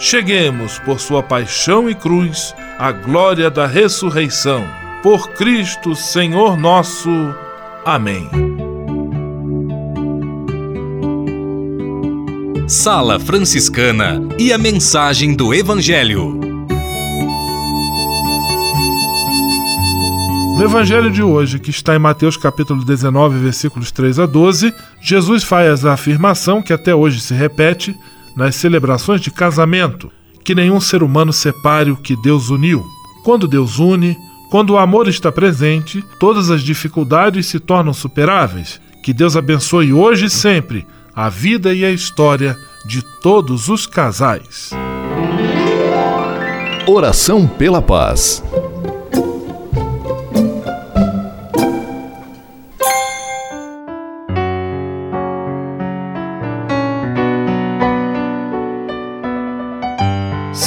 cheguemos, por sua paixão e cruz, à glória da ressurreição. Por Cristo, Senhor nosso. Amém. Sala Franciscana e a mensagem do Evangelho. No evangelho de hoje, que está em Mateus capítulo 19, versículos 3 a 12, Jesus faz a afirmação que até hoje se repete nas celebrações de casamento, que nenhum ser humano separe o que Deus uniu. Quando Deus une, quando o amor está presente, todas as dificuldades se tornam superáveis. Que Deus abençoe hoje e sempre a vida e a história de todos os casais. Oração pela paz.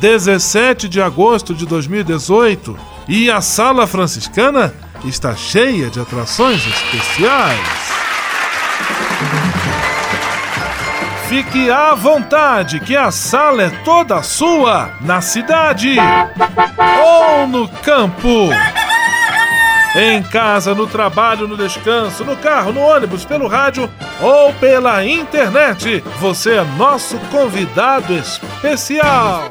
17 de agosto de 2018, e a Sala Franciscana está cheia de atrações especiais. Fique à vontade, que a sala é toda sua, na cidade ou no campo. Em casa, no trabalho, no descanso, no carro, no ônibus, pelo rádio ou pela internet, você é nosso convidado especial.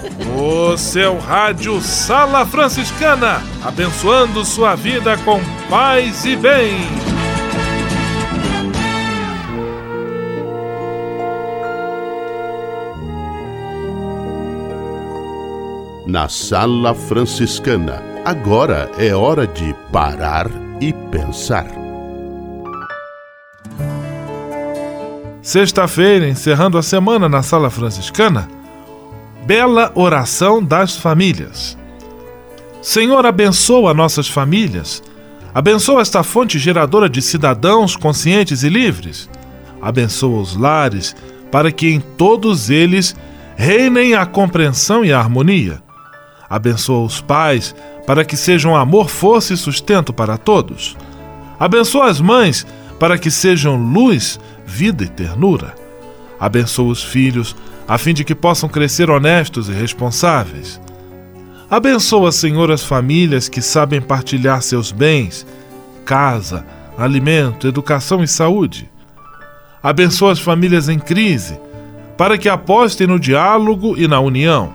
O seu rádio Sala Franciscana, abençoando sua vida com paz e bem. Na Sala Franciscana, agora é hora de parar e pensar. Sexta-feira, encerrando a semana na Sala Franciscana, bela oração das famílias. Senhor, abençoa nossas famílias. Abençoa esta fonte geradora de cidadãos conscientes e livres. Abençoa os lares, para que em todos eles reinem a compreensão e a harmonia. Abençoa os pais, para que sejam amor, força e sustento para todos. Abençoa as mães, para que sejam luz, vida e ternura. Abençoa os filhos, a fim de que possam crescer honestos e responsáveis. Abençoa, Senhor, as famílias que sabem partilhar seus bens, casa, alimento, educação e saúde. Abençoa as famílias em crise, para que apostem no diálogo e na união.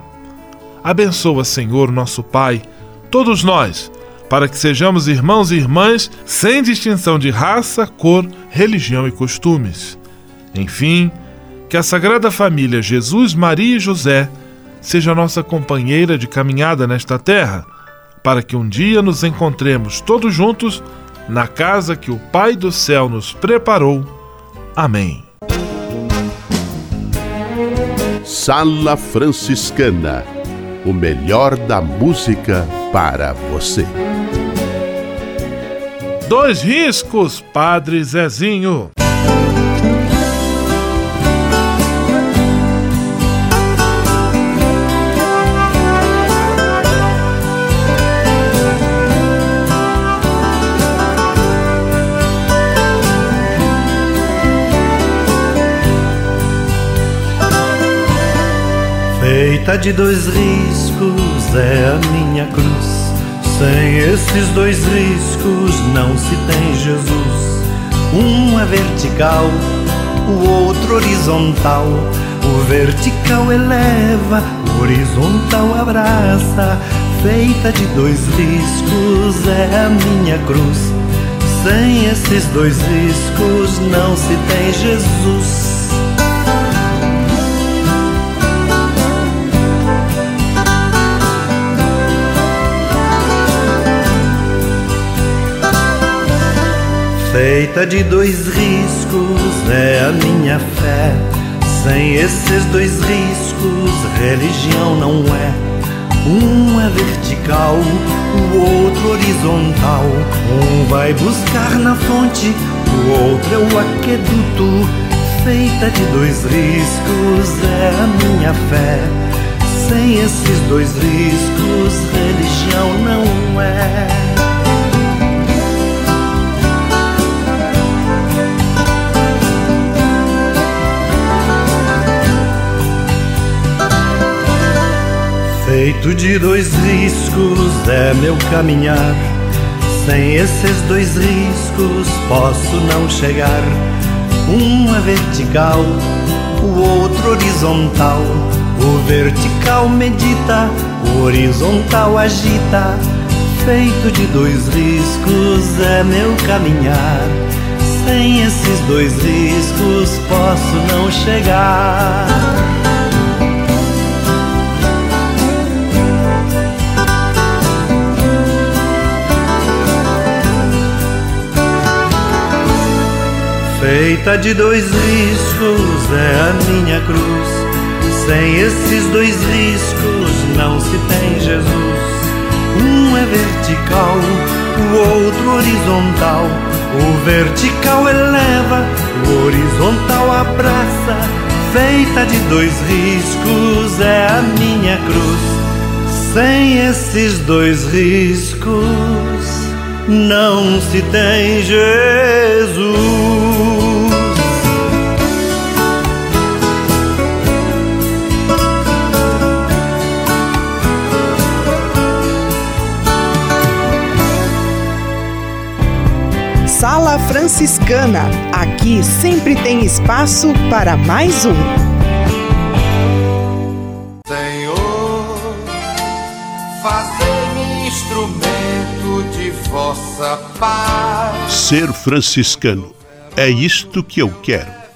Abençoa, Senhor, nosso Pai, todos nós, para que sejamos irmãos e irmãs sem distinção de raça, cor, religião e costumes. Enfim, que a Sagrada Família Jesus, Maria e José seja nossa companheira de caminhada nesta terra, para que um dia nos encontremos todos juntos na casa que o Pai do céu nos preparou. Amém. Sala Franciscana o melhor da música para você. Dois riscos, Padre Zezinho. Feita de dois riscos é a minha cruz. Sem esses dois riscos não se tem Jesus. Um é vertical, o outro horizontal. O vertical eleva, o horizontal abraça. Feita de dois riscos é a minha cruz. Sem esses dois riscos não se tem Jesus. Feita de dois riscos é a minha fé. Sem esses dois riscos, religião não é. Um é vertical, o outro horizontal. Um vai buscar na fonte, o outro é o aqueduto. Feita de dois riscos é a minha fé. Sem esses dois riscos, religião não é. Feito de dois riscos é meu caminhar. Sem esses dois riscos posso não chegar. Um é vertical, o outro horizontal. O vertical medita, o horizontal agita. Feito de dois riscos é meu caminhar. Sem esses dois riscos posso não chegar. Feita de dois riscos é a minha cruz. Sem esses dois riscos não se tem Jesus. Um é vertical, o outro horizontal. O vertical eleva, o horizontal abraça. feita de dois riscos, é a minha cruz. Sem esses dois riscos, não se tem Jesus. Franciscana. Aqui sempre tem espaço para mais um. Senhor, fazei-me instrumento de vossa paz. Ser franciscano é isto que eu quero.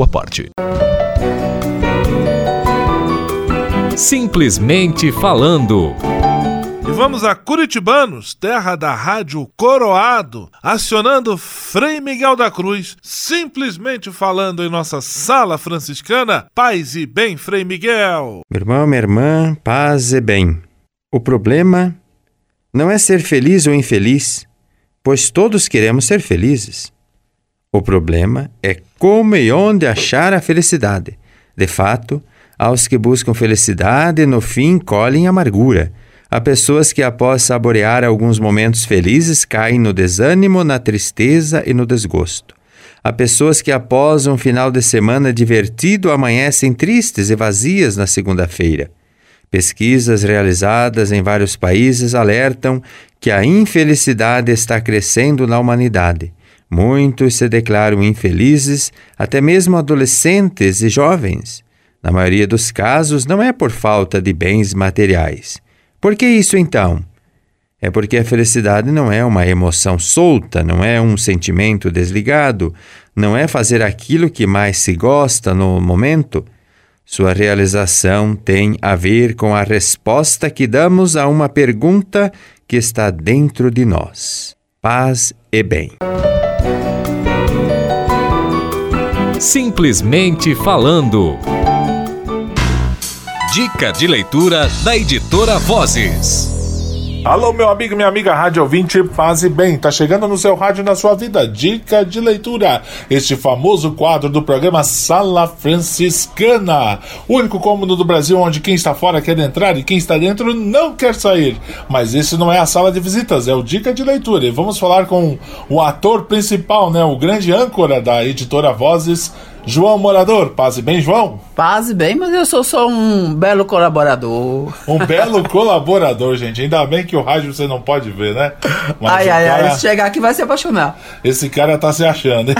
sua parte. Simplesmente falando. E vamos a Curitibanos, terra da rádio Coroado, acionando Frei Miguel da Cruz, simplesmente falando em nossa sala franciscana. Paz e bem, Frei Miguel. Meu irmão, minha irmã, paz e bem. O problema não é ser feliz ou infeliz, pois todos queremos ser felizes. O problema é como e onde achar a felicidade. De fato, aos que buscam felicidade, no fim colhem amargura. Há pessoas que, após saborear alguns momentos felizes, caem no desânimo, na tristeza e no desgosto. Há pessoas que, após um final de semana divertido, amanhecem tristes e vazias na segunda-feira. Pesquisas realizadas em vários países alertam que a infelicidade está crescendo na humanidade. Muitos se declaram infelizes, até mesmo adolescentes e jovens. Na maioria dos casos, não é por falta de bens materiais. Por que isso então? É porque a felicidade não é uma emoção solta, não é um sentimento desligado, não é fazer aquilo que mais se gosta no momento. Sua realização tem a ver com a resposta que damos a uma pergunta que está dentro de nós: paz e bem. Simplesmente falando. Dica de leitura da editora Vozes. Alô, meu amigo, minha amiga, rádio ouvinte, paz e bem. Tá chegando no seu rádio na sua vida. Dica de leitura. Este famoso quadro do programa Sala Franciscana. O único cômodo do Brasil onde quem está fora quer entrar e quem está dentro não quer sair. Mas esse não é a sala de visitas, é o Dica de Leitura. E vamos falar com o ator principal, né? O grande âncora da editora Vozes João Morador, paz e bem, João? Paz e bem, mas eu sou só um belo colaborador. Um belo colaborador, gente. Ainda bem que o rádio você não pode ver, né? Mas ai, ai, cara... ai, se chegar aqui vai se apaixonar. Esse cara tá se achando, hein?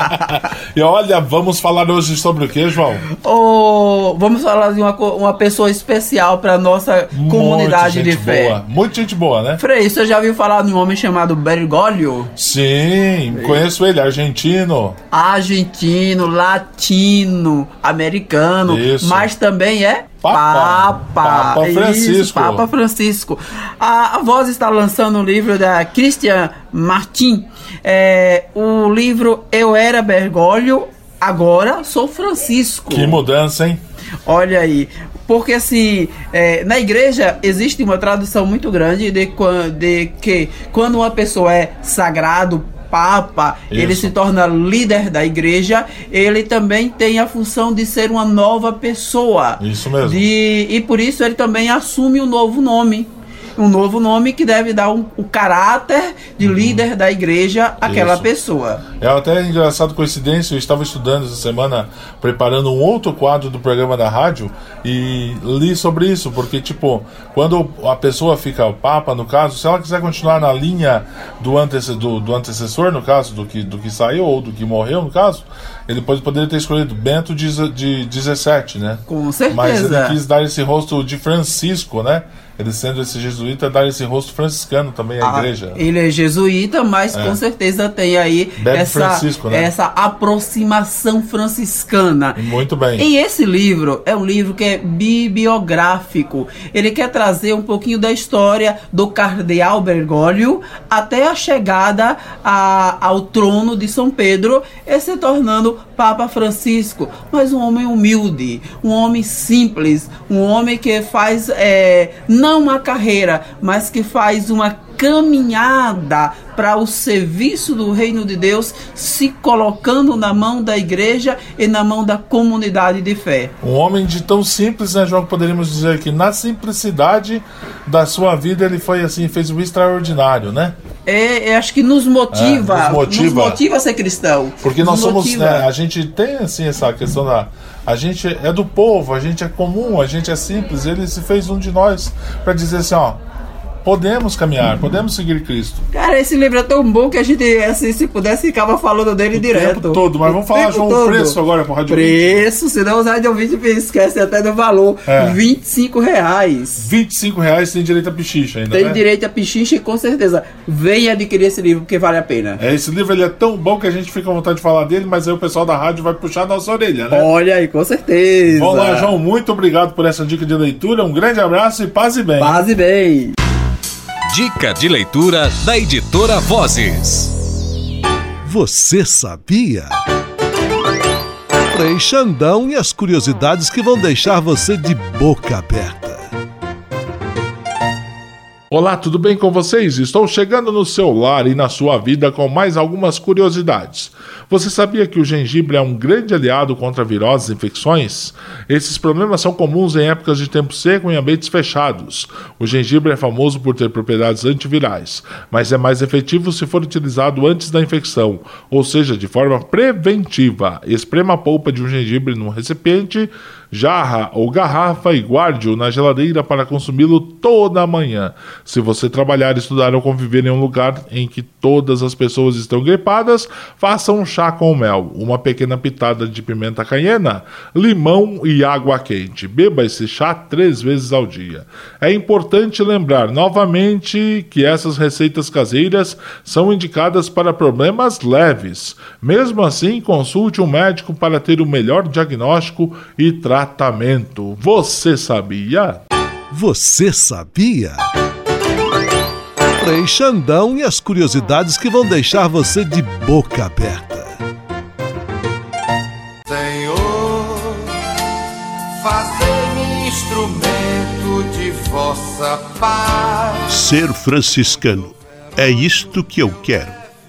e olha, vamos falar hoje sobre o que, João? Oh, vamos falar de uma, uma pessoa especial para nossa comunidade de fé. Boa. Muita gente boa, né? Frei, você já ouviu falar de um homem chamado Bergoglio? Sim, conheço ele, argentino. Argentino, latino, americano, Isso. mas também é Papa. Papa, Papa Francisco. Isso, Papa Francisco. A, a, Voz está lançando um livro da Christian Martin. É, o livro Eu Era Bergoglio, agora sou Francisco. Que mudança, hein? Olha aí. Porque assim, é, na igreja existe uma tradução muito grande de, de que quando uma pessoa é sagrado, Papa, Isso. ele se torna líder da igreja, ele também tem a função de ser uma nova pessoa. Isso mesmo. De, e por isso ele também assume um novo nome um novo nome que deve dar um, o caráter de uhum. líder da igreja àquela Isso. pessoa. É até engraçado coincidência, eu estava estudando essa semana, preparando um outro quadro do programa da rádio e li sobre isso, porque, tipo, quando a pessoa fica papa, no caso, se ela quiser continuar na linha do, antece, do, do antecessor, no caso, do que, do que saiu ou do que morreu, no caso, ele pode, poderia ter escolhido Bento de, de 17, né? Com certeza. Mas ele quis dar esse rosto de Francisco, né? Ele sendo esse jesuíta, dar esse rosto franciscano também à ah, igreja. Ele é jesuíta, mas é. com certeza tem aí essa, né? essa aproximação franciscana. Muito bem. E esse livro é um livro que é bibliográfico. Ele quer trazer um pouquinho da história do cardeal Bergoglio até a chegada a, ao trono de São Pedro e se tornando Papa Francisco, mas um homem humilde, um homem simples, um homem que faz é, não não uma carreira, mas que faz uma caminhada para o serviço do reino de Deus, se colocando na mão da igreja e na mão da comunidade de fé. Um homem de tão simples, né, João? Poderíamos dizer que na simplicidade da sua vida ele foi assim, fez o extraordinário, né? É, é acho que nos motiva, é, nos motiva, nos motiva a ser cristão. Porque nós somos, né, a gente tem assim essa questão da a gente é do povo, a gente é comum, a gente é simples. Ele se fez um de nós para dizer assim, ó, podemos caminhar, podemos seguir Cristo. Cara, esse livro é tão bom que a gente, assim, se pudesse, ficava falando dele o direto. Tempo todo, mas vamos falar, João, o preço agora para o Rádio Preço, senão os Rádio Ouvinte esquecem até do valor. É. 25 reais. 25 reais tem direito a pichicha ainda, Tem né? direito a pichicha e com certeza venha adquirir esse livro porque vale a pena. É, esse livro ele é tão bom que a gente fica com vontade de falar dele, mas aí o pessoal da rádio vai puxar a nossa orelha, né? Olha aí, com certeza. Vamos lá, João, muito obrigado por essa dica de leitura, um grande abraço e paz e bem. Paz e bem. Dica de leitura da editora Vozes. Você sabia? Frei Xandão e as curiosidades que vão deixar você de boca aberta. Olá, tudo bem com vocês? Estou chegando no seu lar e na sua vida com mais algumas curiosidades. Você sabia que o gengibre é um grande aliado contra viroses e infecções? Esses problemas são comuns em épocas de tempo seco em ambientes fechados. O gengibre é famoso por ter propriedades antivirais, mas é mais efetivo se for utilizado antes da infecção, ou seja, de forma preventiva. Esprema a polpa de um gengibre num recipiente jarra ou garrafa e guarde-o na geladeira para consumi-lo toda manhã. Se você trabalhar, estudar ou conviver em um lugar em que todas as pessoas estão gripadas, faça um chá com mel, uma pequena pitada de pimenta caiena, limão e água quente. Beba esse chá três vezes ao dia. É importante lembrar novamente que essas receitas caseiras são indicadas para problemas leves. Mesmo assim, consulte um médico para ter o melhor diagnóstico e tratamento tratamento. Você sabia? Você sabia? Frei Xandão e as curiosidades que vão deixar você de boca aberta. Senhor, fazei-me instrumento de vossa paz. Ser franciscano é isto que eu quero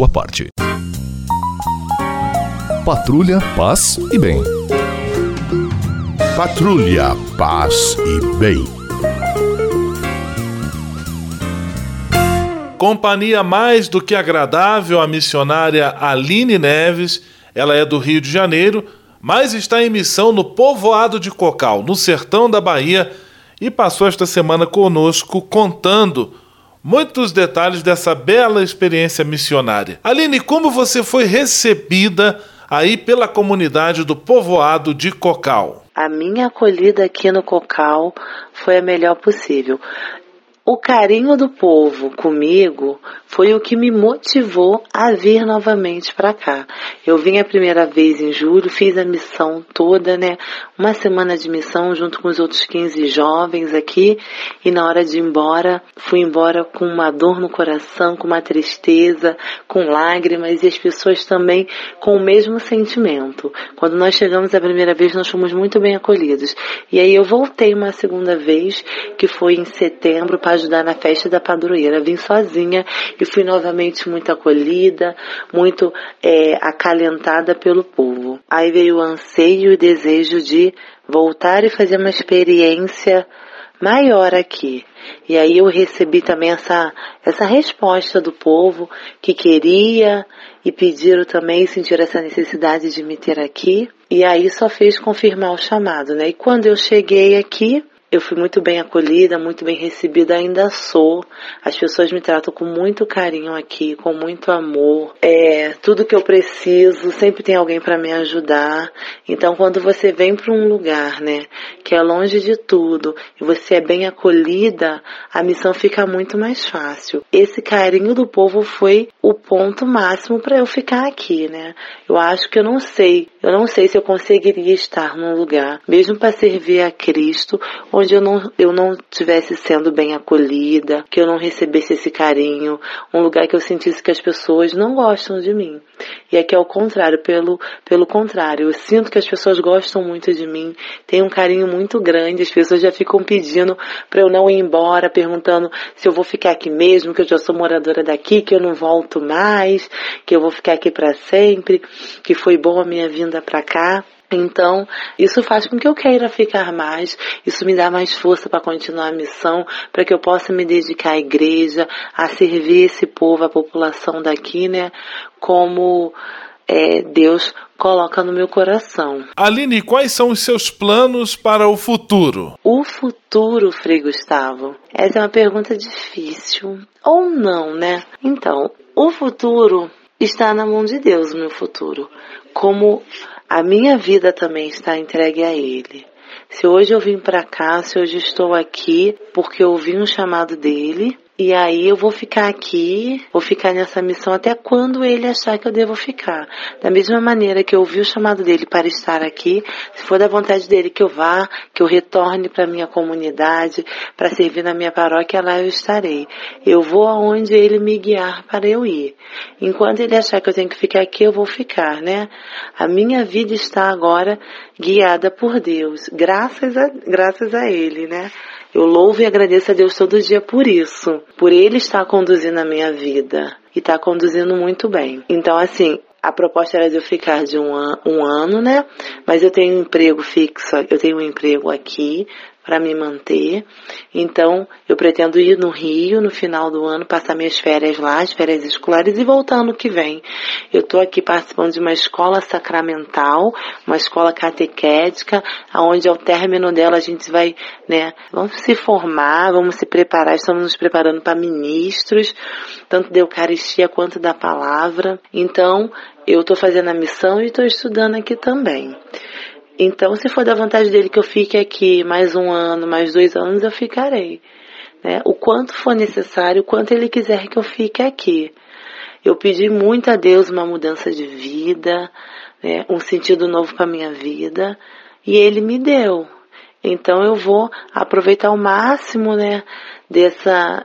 sua parte. Patrulha, paz e bem. Patrulha, paz e bem. Companhia mais do que agradável a missionária Aline Neves. Ela é do Rio de Janeiro, mas está em missão no povoado de Cocal, no sertão da Bahia, e passou esta semana conosco contando muitos detalhes dessa bela experiência missionária. Aline, como você foi recebida aí pela comunidade do povoado de Cocal? A minha acolhida aqui no Cocal foi a melhor possível. O carinho do povo comigo foi o que me motivou a vir novamente para cá. Eu vim a primeira vez em julho, fiz a missão toda, né? Uma semana de missão junto com os outros 15 jovens aqui, e na hora de ir embora, fui embora com uma dor no coração, com uma tristeza, com lágrimas e as pessoas também com o mesmo sentimento. Quando nós chegamos a primeira vez, nós fomos muito bem acolhidos. E aí eu voltei uma segunda vez, que foi em setembro, para ajudar na festa da padroeira. Vim sozinha e fui novamente muito acolhida, muito é, acalentada pelo povo. Aí veio o anseio e o desejo de voltar e fazer uma experiência maior aqui. E aí eu recebi também essa, essa resposta do povo que queria e pediram também, sentiram essa necessidade de me ter aqui. E aí só fez confirmar o chamado, né? E quando eu cheguei aqui, eu fui muito bem acolhida, muito bem recebida, ainda sou. As pessoas me tratam com muito carinho aqui, com muito amor. É tudo que eu preciso, sempre tem alguém para me ajudar. Então, quando você vem para um lugar, né, que é longe de tudo e você é bem acolhida, a missão fica muito mais fácil. Esse carinho do povo foi o ponto máximo para eu ficar aqui, né? Eu acho que eu não sei, eu não sei se eu conseguiria estar num lugar, mesmo para servir a Cristo onde eu não, eu não tivesse sendo bem acolhida, que eu não recebesse esse carinho, um lugar que eu sentisse que as pessoas não gostam de mim. E aqui é o contrário, pelo, pelo contrário, eu sinto que as pessoas gostam muito de mim, tem um carinho muito grande, as pessoas já ficam pedindo para eu não ir embora, perguntando se eu vou ficar aqui mesmo, que eu já sou moradora daqui, que eu não volto mais, que eu vou ficar aqui para sempre, que foi bom a minha vinda para cá. Então, isso faz com que eu queira ficar mais, isso me dá mais força para continuar a missão, para que eu possa me dedicar à igreja, a servir esse povo, a população daqui, né, como é, Deus coloca no meu coração. Aline, quais são os seus planos para o futuro? O futuro, Frei Gustavo? Essa é uma pergunta difícil. Ou não, né? Então, o futuro está na mão de Deus, meu futuro. Como a minha vida também está entregue a Ele. Se hoje eu vim para cá, se hoje estou aqui, porque ouvi um chamado dele E aí eu vou ficar aqui, vou ficar nessa missão até quando ele achar que eu devo ficar. Da mesma maneira que eu ouvi o chamado dele para estar aqui, se for da vontade dele que eu vá, que eu retorne para minha comunidade, para servir na minha paróquia, lá eu estarei. Eu vou aonde ele me guiar para eu ir. Enquanto ele achar que eu tenho que ficar aqui, eu vou ficar, né? A minha vida está agora guiada por Deus, graças a, graças a ele, né? Eu louvo e agradeço a Deus todo dia por isso, por Ele estar conduzindo a minha vida e está conduzindo muito bem. Então, assim, a proposta era de eu ficar de um, an um ano, né? Mas eu tenho um emprego fixo, eu tenho um emprego aqui, para me manter. Então, eu pretendo ir no Rio no final do ano, passar minhas férias lá, as férias escolares e voltar ano que vem. Eu estou aqui participando de uma escola sacramental, uma escola catequética, onde ao término dela a gente vai, né, vamos se formar, vamos se preparar, estamos nos preparando para ministros, tanto da Eucaristia quanto da palavra. Então, eu estou fazendo a missão e estou estudando aqui também. Então, se for da vontade dele que eu fique aqui mais um ano, mais dois anos, eu ficarei. Né? O quanto for necessário, o quanto ele quiser que eu fique aqui. Eu pedi muito a Deus uma mudança de vida, né? um sentido novo para minha vida, e ele me deu. Então eu vou aproveitar o máximo, né, dessa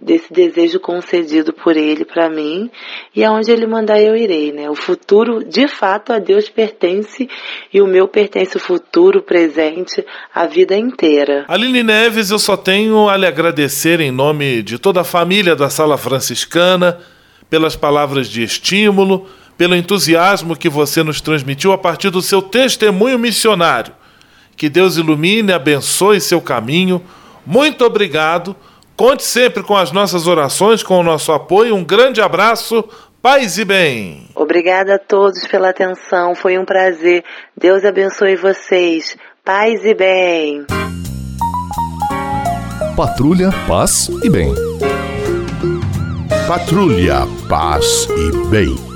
desse desejo concedido por ele para mim e aonde ele mandar eu irei, né? O futuro, de fato, a Deus pertence e o meu pertence o futuro, o presente, a vida inteira. Aline Neves, eu só tenho a lhe agradecer em nome de toda a família da Sala Franciscana pelas palavras de estímulo, pelo entusiasmo que você nos transmitiu a partir do seu testemunho missionário. Que Deus ilumine, abençoe seu caminho. Muito obrigado Conte sempre com as nossas orações, com o nosso apoio. Um grande abraço, paz e bem. Obrigada a todos pela atenção, foi um prazer. Deus abençoe vocês. Paz e bem. Patrulha, paz e bem. Patrulha, paz e bem.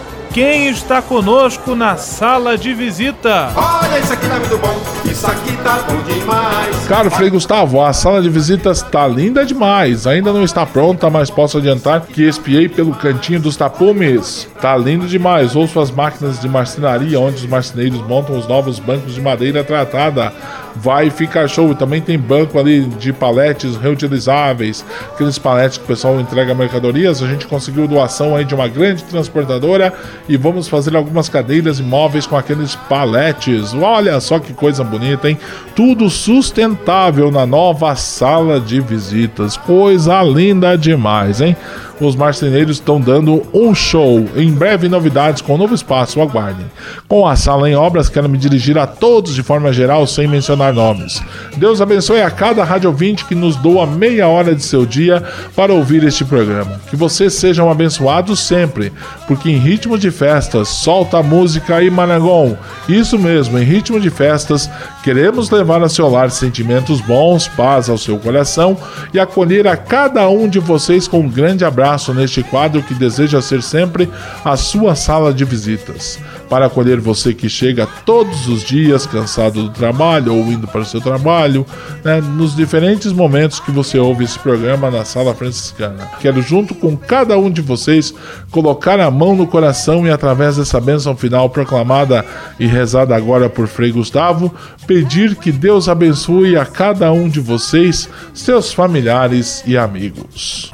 quem está conosco na sala de visita? Olha, isso aqui tá muito bom, isso aqui tá bom demais. Caro Frei Gustavo, a sala de visitas tá linda demais. Ainda não está pronta, mas posso adiantar que espiei pelo cantinho dos tapumes. Tá lindo demais. Ouço as máquinas de marcenaria, onde os marceneiros montam os novos bancos de madeira tratada vai ficar show. Também tem banco ali de paletes reutilizáveis, aqueles paletes que o pessoal entrega mercadorias. A gente conseguiu doação aí de uma grande transportadora e vamos fazer algumas cadeiras e móveis com aqueles paletes. Olha só que coisa bonita, hein? Tudo sustentável na nova sala de visitas. Coisa linda demais, hein? Os marceneiros estão dando um show. Em breve, novidades com um novo espaço, aguardem. Com a sala em obras, quero me dirigir a todos de forma geral, sem mencionar nomes. Deus abençoe a cada rádio que nos doa meia hora de seu dia para ouvir este programa. Que vocês sejam abençoados sempre, porque em ritmo de festas, solta a música e Managon. Isso mesmo, em ritmo de festas, queremos levar a seu lar sentimentos bons, paz ao seu coração e acolher a cada um de vocês com um grande abraço espaço neste quadro que deseja ser sempre a sua sala de visitas, para acolher você que chega todos os dias cansado do trabalho ou indo para o seu trabalho, né, nos diferentes momentos que você ouve esse programa na sala franciscana. Quero, junto com cada um de vocês, colocar a mão no coração e, através dessa bênção final proclamada e rezada agora por Frei Gustavo, pedir que Deus abençoe a cada um de vocês, seus familiares e amigos.